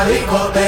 En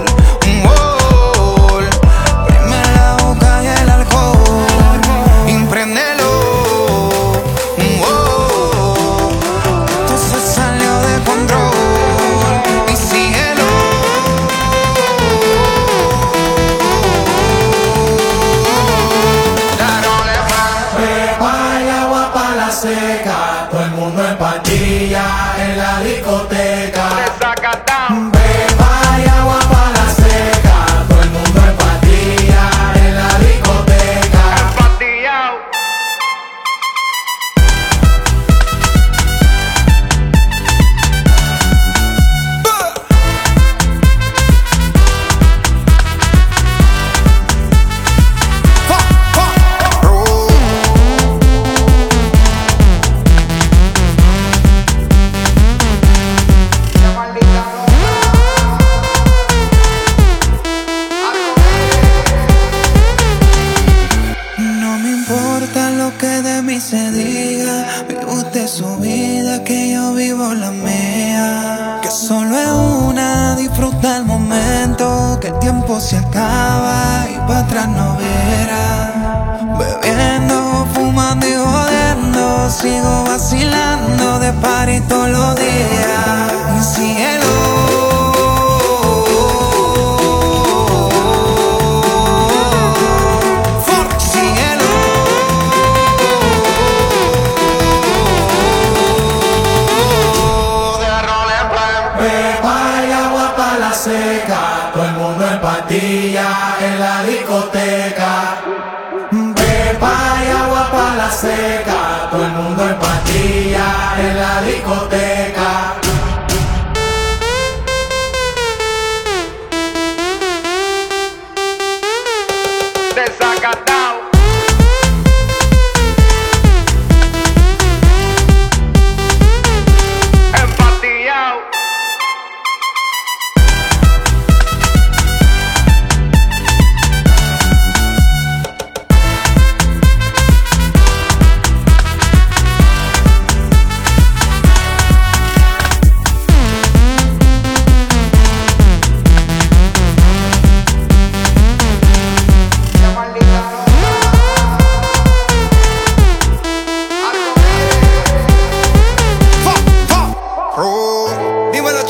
Seca, todo el mundo en patilla en la discoteca. Se diga, vive usted su vida, que yo vivo la mía. Que solo es una, disfruta el momento, que el tiempo se acaba y para atrás no verá. Bebiendo, fumando y jodiendo, sigo vacilando de par y todos los días. En la discoteca. Pepa y agua para la seca, todo el mundo en patilla en la discoteca.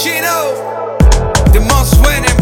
Chino, the month's winning.